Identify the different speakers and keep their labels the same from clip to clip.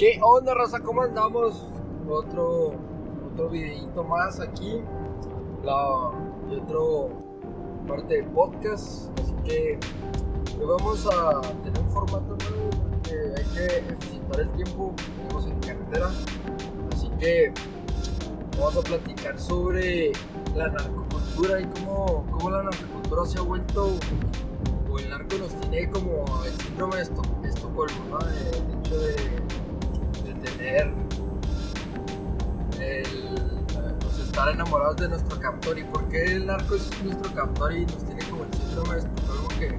Speaker 1: ¿Qué onda, raza? ¿Cómo andamos? Otro, otro videito más aquí. La, y otro parte de podcast. Así que hoy vamos a tener un formato nuevo porque hay que ejercitar el tiempo. Estamos en carretera. Así que vamos a platicar sobre la narcocultura y cómo, cómo la narcocultura se ha vuelto o el narco nos tiene como el síndrome de Esto- Estocolmo, ¿no? Hecho de, el pues, estar enamorados de nuestro captor y por qué el narco es nuestro captor y nos tiene como el síndrome de Estocolmo que,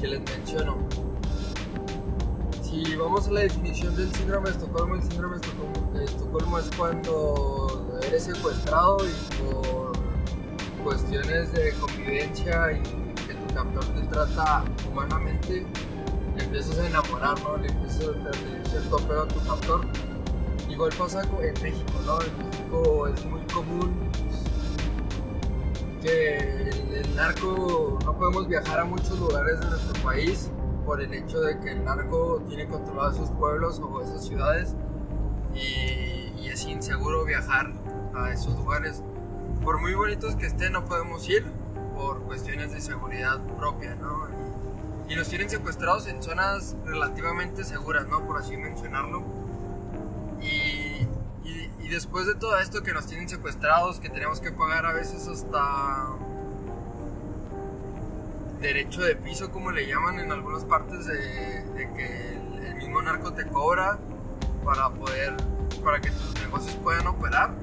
Speaker 1: que les menciono. Si vamos a la definición del síndrome de Estocolmo, el síndrome de Estocolmo, de Estocolmo es cuando eres secuestrado y por cuestiones de convivencia y que tu captor te trata humanamente, le empiezas a enamorar, ¿no? Le empiezas a tener cierto apego a tu captor. Igual pasa en México, ¿no? En México es muy común que el, el narco no podemos viajar a muchos lugares de nuestro país por el hecho de que el narco tiene controlados esos pueblos o esas ciudades y, y es inseguro viajar a esos lugares. Por muy bonitos que estén, no podemos ir por cuestiones de seguridad propia, ¿no? Y, y nos tienen secuestrados en zonas relativamente seguras, ¿no? Por así mencionarlo. Y, después de todo esto que nos tienen secuestrados, que tenemos que pagar a veces hasta derecho de piso, como le llaman en algunas partes, de, que el, mismo narco te cobra para poder, para que tus negocios puedan operar.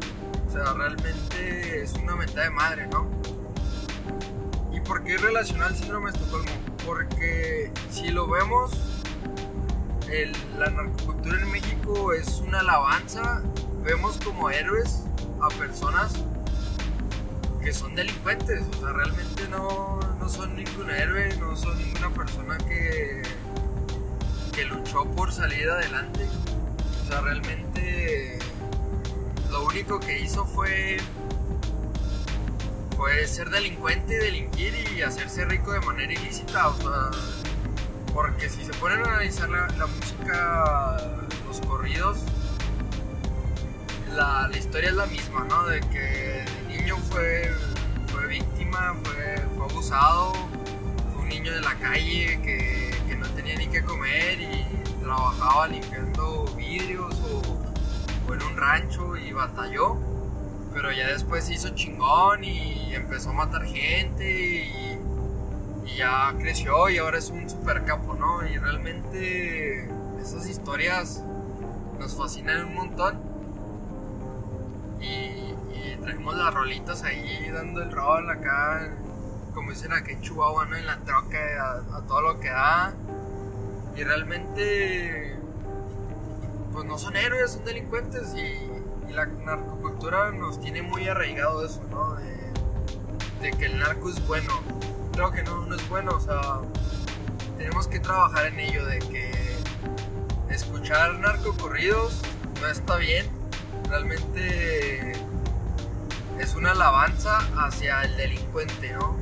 Speaker 1: O sea, realmente es una meta de madre, ¿no? ¿Y por qué relacionar el síndrome de Estocolmo? Porque si lo vemos, la narcocultura en México es una alabanza. Vemos como héroes a personas que son delincuentes. O sea, realmente no, no son ningún héroe, no son ninguna persona que, que luchó por salir adelante. O sea, realmente lo único que hizo fue fue ser delincuente, delinquir y hacerse rico de manera ilícita, o sea, porque si se ponen a analizar la, la música, los corridos, la, historia es la misma, ¿no? De que de niño fue, fue víctima, fue, fue abusado, fue un niño de la calle que, que no tenía ni qué comer y trabajaba limpiando vidrios o, o en un rancho y batalló pero ya después se hizo chingón y empezó a matar gente y, y ya creció y ahora es un super capo, ¿no? Y realmente esas historias nos fascinan un montón. Las rolitas ahí dando el rol acá, como dicen aquí en Chihuahua, ¿no? En la troca, a, todo lo que da. Y realmente, pues no son héroes, son delincuentes y, la narcocultura nos tiene muy arraigado eso, ¿no? De, de que el narco es bueno. Creo que no, no es bueno, o sea, tenemos que trabajar en ello, de que escuchar narcocorridos no está bien. Realmente es una alabanza hacia el delincuente, ¿no?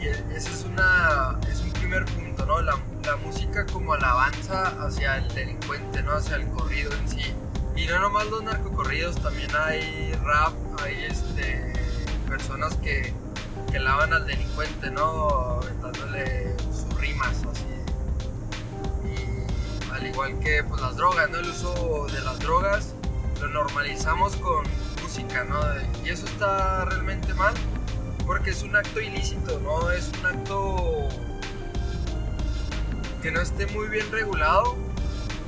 Speaker 1: Y e- ese es, una, es un primer punto, ¿no? La, la música como alabanza hacia el delincuente, ¿no? Hacia el corrido en sí. Y no nomás los narcocorridos, también hay rap, hay este, personas que, que lavan al delincuente, ¿no? Dándole sus rimas, así. Y al igual que pues, las drogas, ¿no? El uso de las drogas lo normalizamos con Y eso está realmente mal porque es un acto ilícito, no es un acto que no esté muy bien regulado,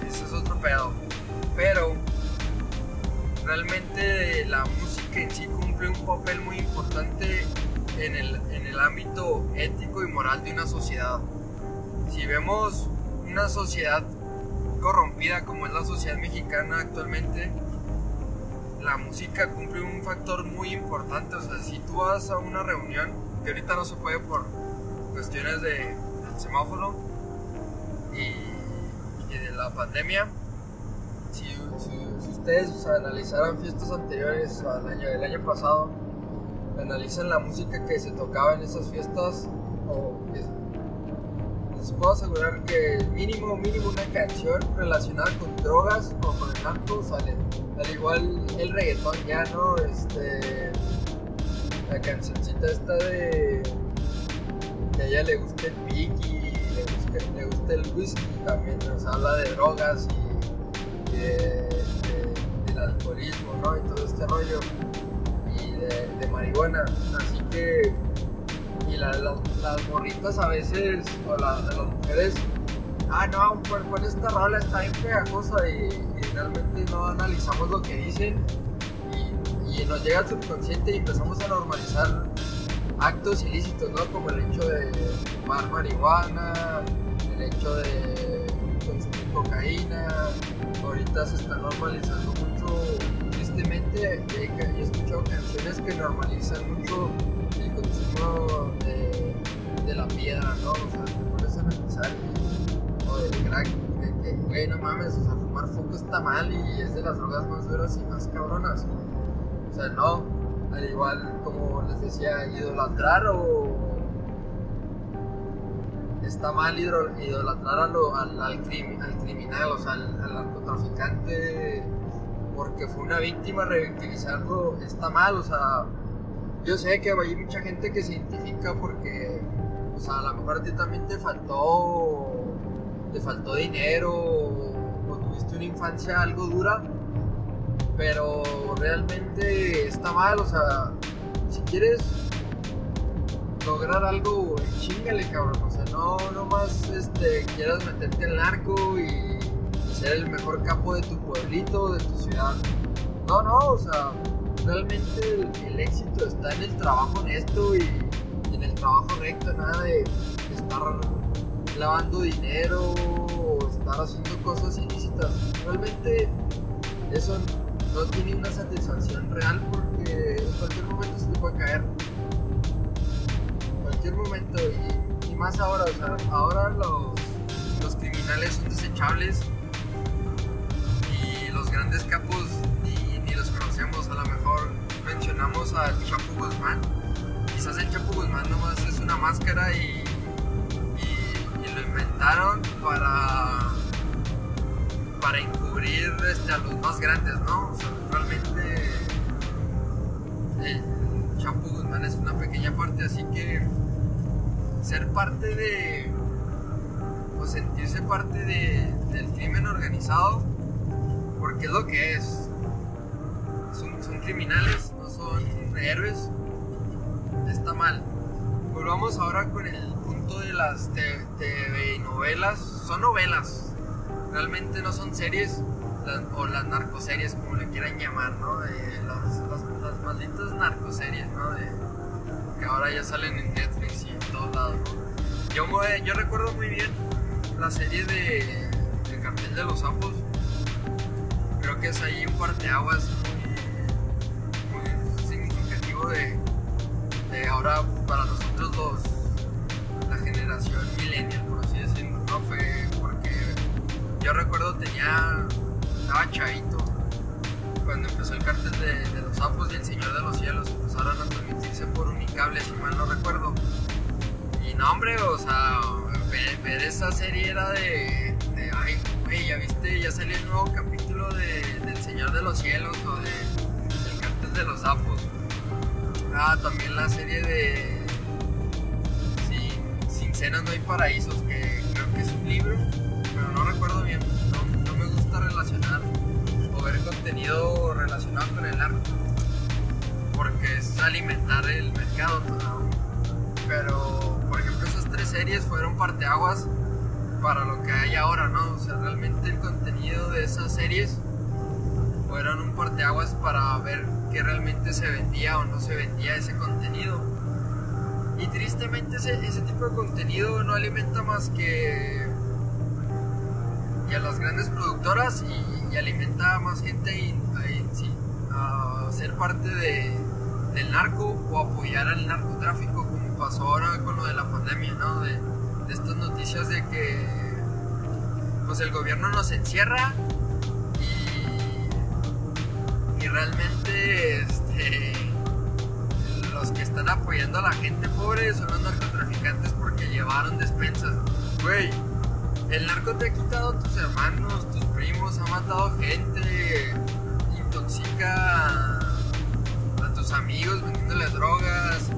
Speaker 1: eso es otro pedo. Pero realmente la música en sí cumple un papel muy importante en el, en el ámbito ético y moral de una sociedad. Si vemos una sociedad corrompida como es la sociedad mexicana actualmente, la música cumple un factor muy importante. O sea, si tú vas a una reunión, que ahorita no se puede por cuestiones de, del semáforo y, de la pandemia, si, ustedes analizaran fiestas anteriores al año, el año pasado, analizan la música que se tocaba en esas fiestas o les puedo asegurar que mínimo, mínimo una canción relacionada con drogas o con el narco sale. Al igual el reggaetón ya, ¿no? Este, la cancioncita esta de que a ella le gusta el piqui, le gusta, le gusta el whisky, también nos habla de drogas y, de, del alcoholismo, ¿no? Y todo este rollo y de, marihuana. Así que, y las morritas a veces, o las mujeres, ah, no, por, por esta rola está bien pegajosa y, y, realmente no analizamos lo que dicen y, nos llega al subconsciente y empezamos a normalizar actos ilícitos, ¿no? Como el hecho de fumar marihuana, el hecho de consumir cocaína. Ahorita se está normalizando mucho, tristemente, he, escuchado canciones que normalizan mucho el consumo de, la piedra, ¿no? O sea, te pones a analizar, o del crack, güey, no mames, o sea, fumar foco está mal y es de las drogas más duras y más cabronas. O sea, no, al igual como les decía, idolatrar o está mal idolatrar al, al, criminal, o sea, al, narcotraficante porque fue una víctima, revictimizarlo está mal, o sea, yo sé que hay mucha gente que se identifica porque, o sea, a lo mejor a ti también te faltó, te faltó dinero tuviste una infancia algo dura, pero realmente está mal, o sea, si quieres lograr algo, chingale, cabrón, o sea, no nomás este, quieras meterte en el narco y, ser el mejor capo de tu pueblito, de tu ciudad. No, no, o sea, realmente el, éxito está en el trabajo honesto y, en el trabajo recto, nada de estar lavando dinero haciendo cosas ilícitas. Realmente eso no tiene una satisfacción real porque en cualquier momento se te puede caer. En cualquier momento y, más ahora, o sea, ahora los, los criminales son desechables y los grandes capos ni, los conocemos, a lo mejor mencionamos al Chapo Guzmán. Quizás el Chapo Guzmán nomás es una máscara y, y lo inventaron para para encubrir este, a los más grandes, ¿no? O sea, realmente el Chapo Guzmán es una pequeña parte, así que ser parte de, o sentirse parte de, del crimen organizado, porque es lo que es. Son, son criminales, no son héroes, está mal. Volvamos ahora con el punto de las TV novelas, son novelas, realmente no son series o las narcoseries, como le quieran llamar, ¿no? las, malditas narcoseries, ¿no? Que ahora ya salen en Netflix y en todos lados, Yo, yo recuerdo muy bien la serie de El cartel de los sapos. Creo que es ahí un parteaguas muy, significativo de, ahora para nosotros los la generación millennial, por así decirlo, ¿no? Yo recuerdo tenía, estaba chavito, cuando empezó el cartel de, los sapos y el Señor de los Cielos, empezaron a transmitirse por unicable, si mal no recuerdo. Y no, hombre, o sea, ver, esa serie era de, ay, güey, ya viste, ya salió el nuevo capítulo de, del Señor de los Cielos o de, del cartel de los sapos. Ah, también la serie de Sin, Sin Cenas No hay Paraísos, que creo que es un libro pero no recuerdo bien. No, me gusta relacionar o ver contenido relacionado con el arte, porque es alimentar el mercado. Pero, por ejemplo, esas tres series fueron parteaguas para lo que hay ahora, ¿no? O sea, realmente el contenido de esas series fueron un parteaguas para ver qué realmente se vendía o no se vendía ese contenido. Y tristemente ese, ese tipo de contenido no alimenta más que y a las grandes productoras y, alimenta a más gente a, ser parte de, del narco o apoyar al narcotráfico como pasó ahora con lo de la pandemia, ¿no? De, estas noticias de que pues el gobierno nos encierra y, y realmente este, los que están apoyando a la gente pobre son los narcotraficantes porque llevaron despensas güey, el narco te ha quitado a tus hermanos, tus primos, ha matado gente, intoxica a tus amigos vendiéndole drogas,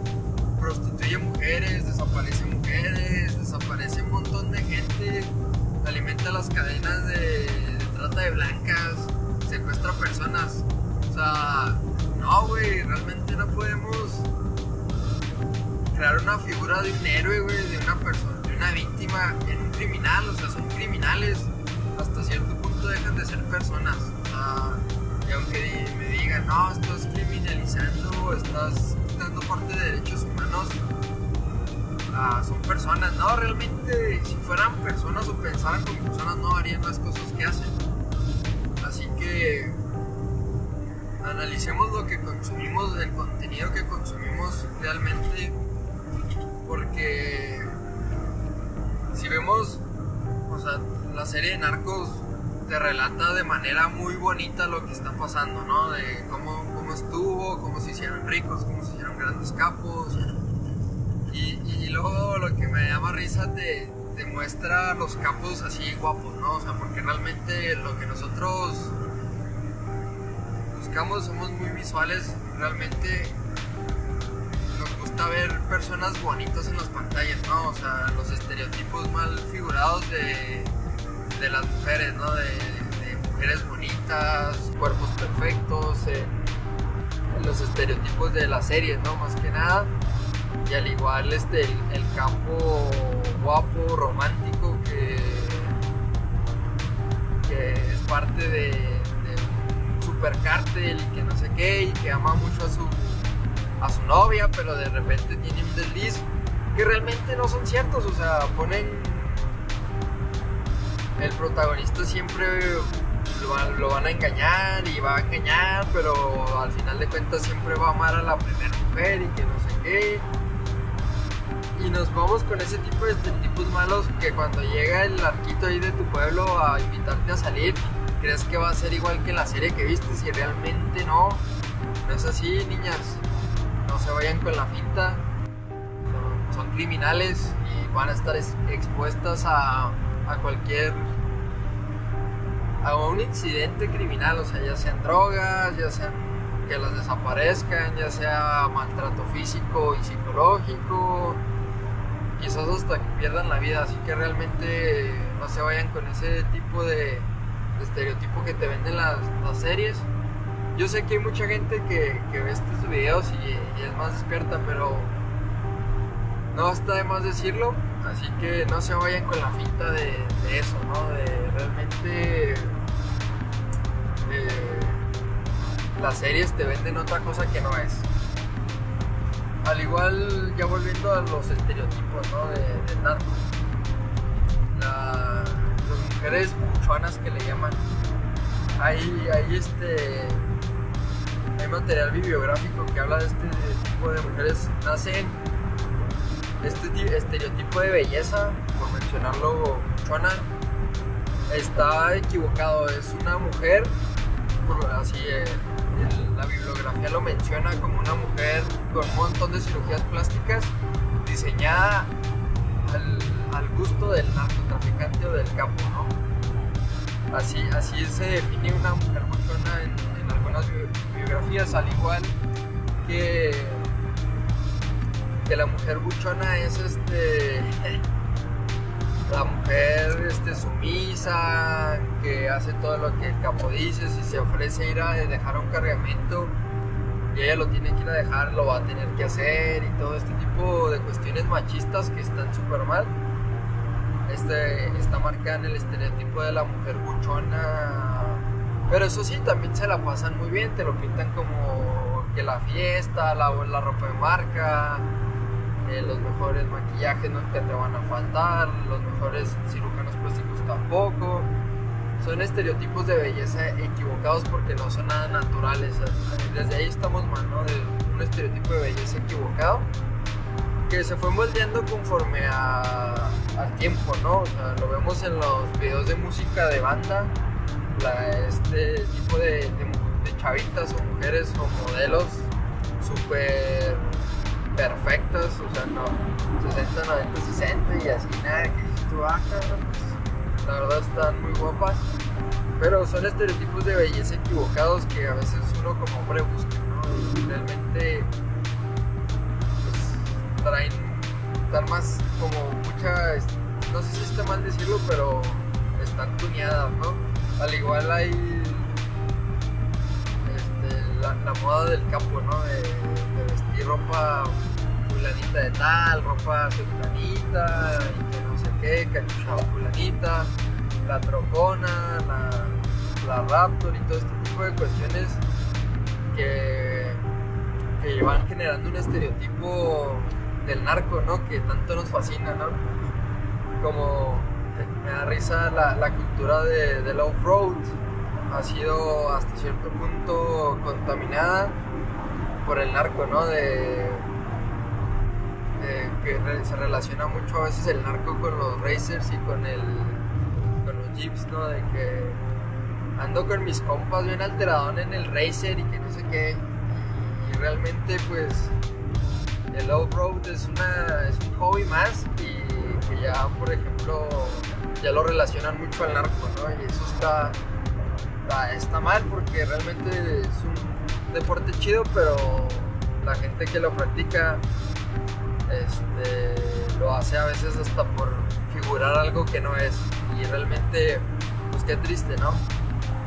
Speaker 1: prostituye mujeres, desaparece mujeres, desaparece un montón de gente, alimenta las cadenas de, de trata de blancas, secuestra personas. O sea, no, güey, realmente no podemos crear una figura de un héroe, güey, de una persona, una víctima en un criminal. O sea, son criminales. Hasta cierto punto dejan de ser personas. Sea, y aunque me digan, no, estás criminalizando, estás quitando parte de derechos humanos, ah, son personas. No, realmente, si fueran personas o pensaran como personas, no harían las cosas que hacen. Así que analicemos lo que consumimos, el contenido que consumimos realmente, porque si vemos, o sea, la serie de Narcos te relata de manera muy bonita lo que está pasando, ¿no? De cómo, cómo estuvo, cómo se hicieron ricos, cómo se hicieron grandes capos. Y, luego lo que me llama risa te, te muestra los capos así guapos, ¿no? O sea, porque realmente lo que nosotros buscamos somos muy visuales, realmente gusta ver personas bonitas en las pantallas, ¿no? O sea, los estereotipos mal figurados de, de las mujeres, ¿no? De, mujeres bonitas, cuerpos perfectos, eh, los estereotipos de las series, ¿no? Más que nada. Y al igual este, el, el campo guapo, romántico, que, que es parte de, de un supercártel y que no sé qué, y que ama mucho a su, a su novia, pero de repente tiene un desliz que realmente no son ciertos, o sea, ponen el protagonista siempre lo, van- a engañar y va a engañar, pero al final de cuentas siempre va a amar a la primera mujer y que no sé qué. Y nos vamos con ese tipo de estereotipos malos que cuando llega el arquito ahí de tu pueblo a invitarte a salir, crees que va a ser igual que la serie que viste, si realmente no. No es así, niñas. Se vayan con la finta. Son, criminales y van a estar es- expuestas a, a cualquier a un incidente criminal, o sea, ya sean drogas, ya sean que las desaparezcan, ya sea maltrato físico y psicológico, quizás hasta que pierdan la vida, así que realmente no se vayan con ese tipo de, estereotipo que te venden las series. Yo sé que hay mucha gente que, que ve estos videos y, es más despierta, pero no está de más decirlo, así que no se vayan con la finta de, eso, ¿no? De realmente eh, las series te venden otra cosa que no es. Al igual, ya volviendo a los estereotipos, ¿no? De, de narco. La- las mujeres buchonas que le llaman. Hay, hay este material bibliográfico que habla de este tipo de mujeres nacen este ti- estereotipo de belleza, por mencionarlo, buchona, está equivocado. Es una mujer, así eh, la bibliografía lo menciona como una mujer con un montón de cirugías plásticas diseñada al, gusto del narcotraficante o del capo, ¿no? Así, así se define una mujer buchona en, en algunas al igual que que la mujer buchona es este la mujer este sumisa que hace todo lo que el capo dice si se ofrece ir a dejar un cargamento y ella lo tiene que ir a dejar lo va a tener que hacer y todo este tipo de cuestiones machistas que están súper mal. Este está marcada en el estereotipo de la mujer buchona pero eso sí también se la pasan muy bien te lo pintan como que la fiesta la, la ropa de marca eh, los mejores maquillajes nunca te van a faltar, los mejores cirujanos plásticos tampoco. Son estereotipos de belleza equivocados porque no son nada naturales. Desde ahí estamos mal, ¿no? De un estereotipo de belleza equivocado que se fue moldeando conforme a- al tiempo, ¿no? Lo vemos en los videos de música de banda, este tipo de, chavitas o mujeres o modelos súper perfectas, o sea, no 60, 90, 60 y así, nada, que
Speaker 2: tú, ah, cabrón, pues,
Speaker 1: la verdad están muy guapas. Pero son estereotipos de belleza equivocados que a veces uno como hombre busca, realmente pues, traen, están más como mucha, no sé si está mal decirlo, pero están tuneadas, ¿no? Al igual hay este, la, moda del campo, ¿no? De, vestir ropa fulanita de tal, ropa sultanita, y que no sé qué, cachucha fulanita, la trocona, la, la raptor y todo este tipo de cuestiones que, que van generando un estereotipo del narco, ¿no? Que tanto nos fascina, ¿no? Como me da risa la, cultura de, del off-road ha sido hasta cierto punto contaminada por el narco, ¿no? De, que se relaciona mucho a veces el narco con los racers y con el con los jeeps, ¿no? De que ando con mis compas bien alteradón en el racer y que no sé qué. Y realmente pues el off-road es, una, es un hobby más y que ya, por ejemplo, ya lo relacionan mucho al narco, ¿no? Y eso está, está, mal porque realmente es un deporte chido, pero la gente que lo practica este, lo hace a veces hasta por figurar algo que no es. Y realmente, pues qué triste, ¿no?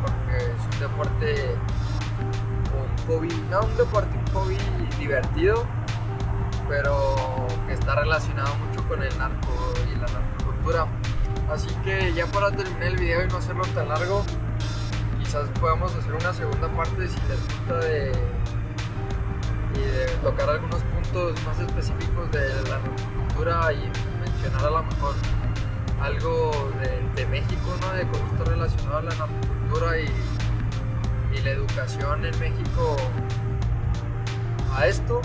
Speaker 1: Porque es un deporte, un hobby, no un deporte, un hobby divertido, pero que está relacionado mucho con el narco y la narcocultura. Así que ya para terminar el video y no hacerlo tan largo, quizás podamos hacer una segunda parte si les gusta de, tocar algunos puntos más específicos de la narcocultura y mencionar a lo mejor algo de, México, ¿no? De cómo está relacionado a la narcocultura y, y la educación en México a esto,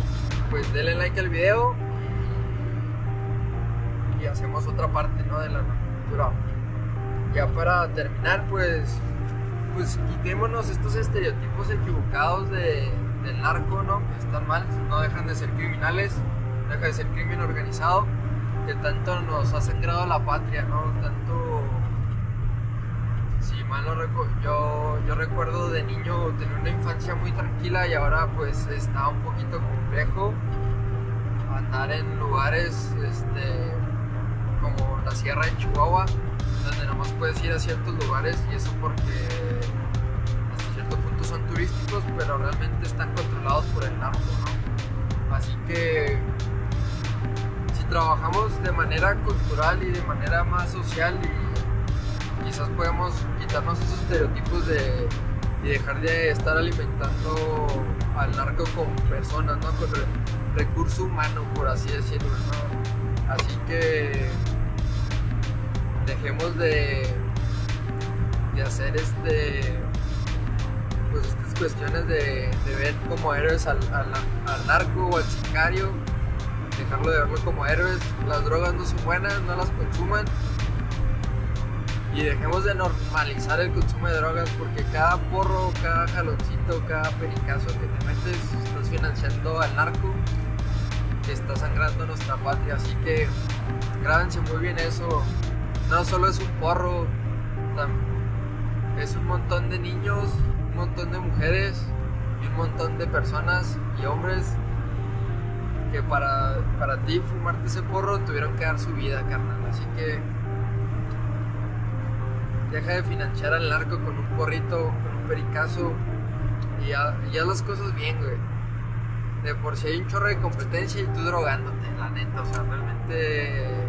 Speaker 1: pues denle like al video y hacemos otra parte, ¿no? De la Ya para terminar, pues, pues quitémonos estos estereotipos equivocados de, del narco, ¿no? Que están mal, no dejan de ser criminales, deja de ser crimen organizado, que tanto nos ha sangrado la patria, ¿no? Tanto, si mal no recuerdo, yo, yo recuerdo de niño tener una infancia muy tranquila y ahora pues está un poquito complejo andar en lugares, este, como la Sierra de Chihuahua, donde nomás puedes ir a ciertos lugares y eso porque hasta cierto punto son turísticos, pero realmente están controlados por el narco, ¿no? Así que si trabajamos de manera cultural y de manera más social quizás podemos quitarnos esos estereotipos de y dejar de estar alimentando al narco con personas, ¿no? Con re- recurso humano, por así decirlo, ¿no? Así que dejemos de, de hacer este pues estas cuestiones de, de ver como héroes al, al, al narco o al sicario dejarlo de verlo como héroes. Las drogas no son buenas no las consuman. Y dejemos de normalizar el consumo de drogas porque cada porro, cada jaloncito, cada pericazo que te metes estás financiando al narco que está sangrando nuestra patria. Así que grábense muy bien eso no solo es un porro, es un montón de niños, un montón de mujeres y un montón de personas y hombres que para, para ti fumarte ese porro tuvieron que dar su vida, carnal. Así que deja de financiar al narco con un porrito, con un pericazo y haz las cosas bien, güey. De por si hay un chorro de competencia y tú drogándote, la neta, o sea, realmente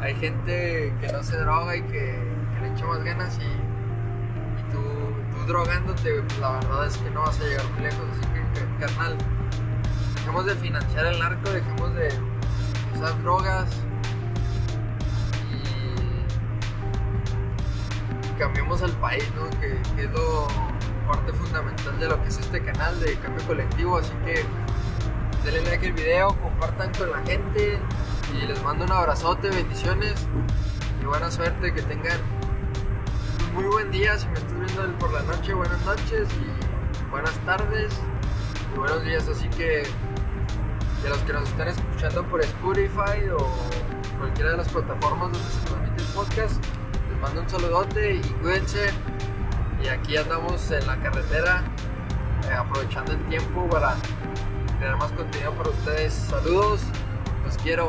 Speaker 1: hay gente que no se droga y que, le echa más ganas y, y tú, drogándote, la verdad es que no vas a llegar muy lejos, así que, carnal, dejemos de financiar el narco, dejemos de usar drogas y cambiemos el país, ¿no? Que, que es lo parte fundamental de lo que es este canal de cambio colectivo, así que denle like al video, compartan con la gente y les mando un abrazote, bendiciones y buena suerte, que tengan un muy buen día, si me estás viendo por la noche, buenas noches y buenas tardes y buenos días, así que de los que nos están escuchando por Spotify o cualquiera de las plataformas donde se transmite el podcast. Les mando un saludote y cuídense. Y aquí andamos en la carretera, eh, aprovechando el tiempo para crear más contenido para ustedes. Saludos, los quiero.